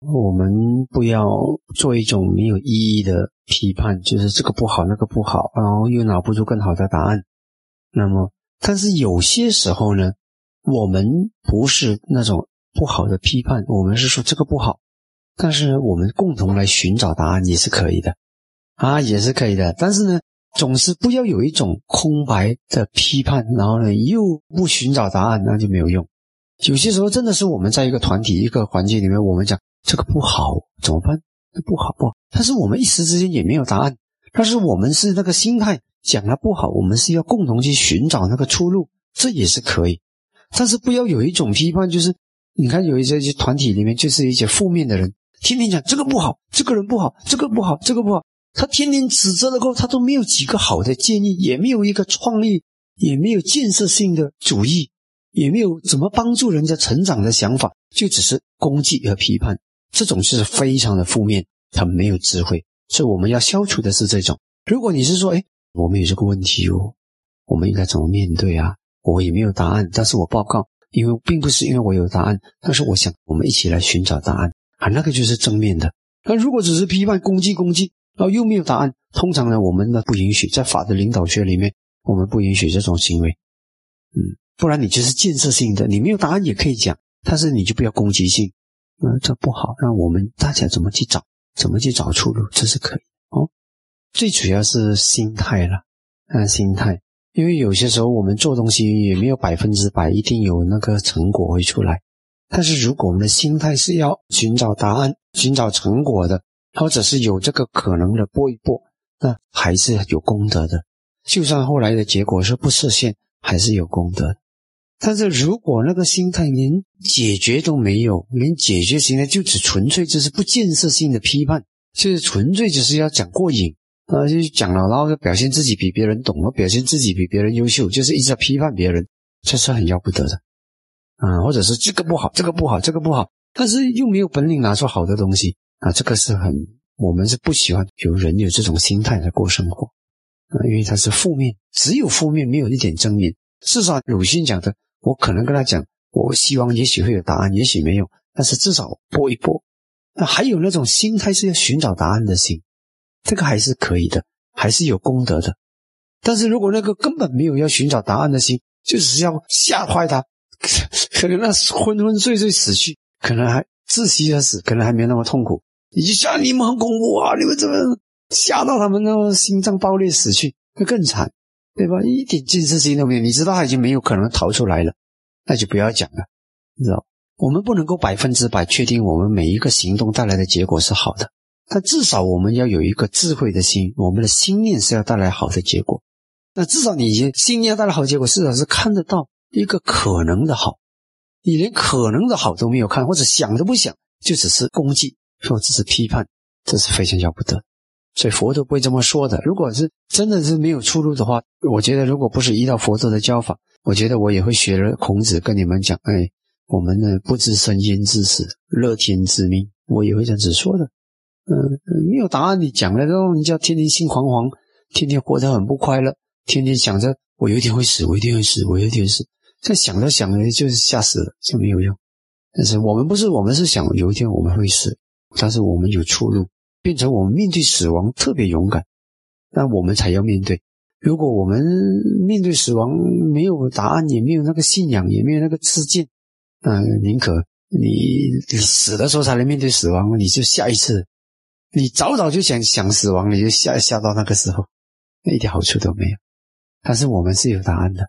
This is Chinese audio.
我们不要做一种没有意义的批判，就是这个不好，那个不好，然后又拿不出更好的答案。那么，但是有些时候呢，我们不是那种不好的批判，我们是说这个不好，但是我们共同来寻找答案也是可以的，啊，也是可以的。但是呢，总是不要有一种空白的批判，然后呢又不寻找答案，那就没有用。有些时候真的是我们在一个团体、一个环境里面，我们讲。这个不好怎么办？不好不好，但是我们一时之间也没有答案。但是我们是那个心态讲它不好，我们是要共同去寻找那个出路，这也是可以。但是不要有一种批判，就是你看有一些团体里面就是一些负面的人，天天讲这个不好，这个人不好，这个不好，这个不好，他天天指责了过后，他都没有几个好的建议，也没有一个创意，也没有建设性的主意，也没有怎么帮助人家成长的想法，就只是攻击和批判。这种是非常的负面，他没有智慧，所以我们要消除的是这种。如果你是说，哎，我们有这个问题哦，我们应该怎么面对啊？我也没有答案，但是我报告，因为并不是因为我有答案，但是我想我们一起来寻找答案啊，那个就是正面的。那如果只是批判、攻击、攻击，然后又没有答案，通常呢，我们呢不允许，在法的领导学里面，我们不允许这种行为。嗯，不然你就是建设性的，你没有答案也可以讲，但是你就不要攻击性。那，这不好，那我们大家怎么去找，怎么去找出路，这是可以哦。最主要是心态了，看心态，因为有些时候我们做东西也没有百分之百一定有那个成果会出来。但是如果我们的心态是要寻找答案、寻找成果的，或者是有这个可能的搏一搏，那还是有功德的。就算后来的结果是不实现，还是有功德。但是如果那个心态连解决都没有，连解决心态就只纯粹就是不建设性的批判，就是纯粹就是要讲过瘾啊，就讲了，然后表现自己比别人懂了，表现自己比别人优秀，就是一直在批判别人，这是很要不得的啊。或者是这个不好，这个不好，这个不好，但是又没有本领拿出好的东西啊，这个是很我们是不喜欢有人有这种心态在过生活啊，因为它是负面，只有负面，没有一点正面。至少鲁迅讲的。我可能跟他讲，我希望也许会有答案，也许没有，但是至少搏一搏。那还有那种心态是要寻找答案的心，这个还是可以的，还是有功德的。但是如果那个根本没有要寻找答案的心，就是要吓坏他，可能那昏昏睡睡死去，可能还窒息而死，可能还没有那么痛苦。你就想你们很恐怖啊，你们怎么吓到他们那么心脏爆裂死去，那更惨。对吧？一点建设性都没有。你知道他已经没有可能逃出来了，那就不要讲了，你知道？我们不能够百分之百确定我们每一个行动带来的结果是好的，但至少我们要有一个智慧的心，我们的心念是要带来好的结果。那至少你心念带来好结果，至少是看得到一个可能的好。你连可能的好都没有看，或者想都不想，就只是攻击或者是批判，这是非常要不得。所以佛都不会这么说的。如果是真的是没有出路的话，我觉得如果不是依照佛陀的教法，我觉得我也会学了孔子跟你们讲：哎，我们呢不知生焉知死，乐天知命。我也会这样子说的。嗯，没有答案，你讲了之后，你就要天天心惶惶，天天活得很不快乐，天天想着我有一天会死，我一定会死，我有一天死。这想着想着就是吓死了，就没有用。但是我们不是，我们是想有一天我们会死，但是我们有出路。变成我们面对死亡特别勇敢，那我们才要面对。如果我们面对死亡没有答案，也没有那个信仰，也没有那个自见，嗯，宁可你你死的时候才能面对死亡，你就下一次，你早早就想想死亡，你就下下到那个时候，一点好处都没有。但是我们是有答案的，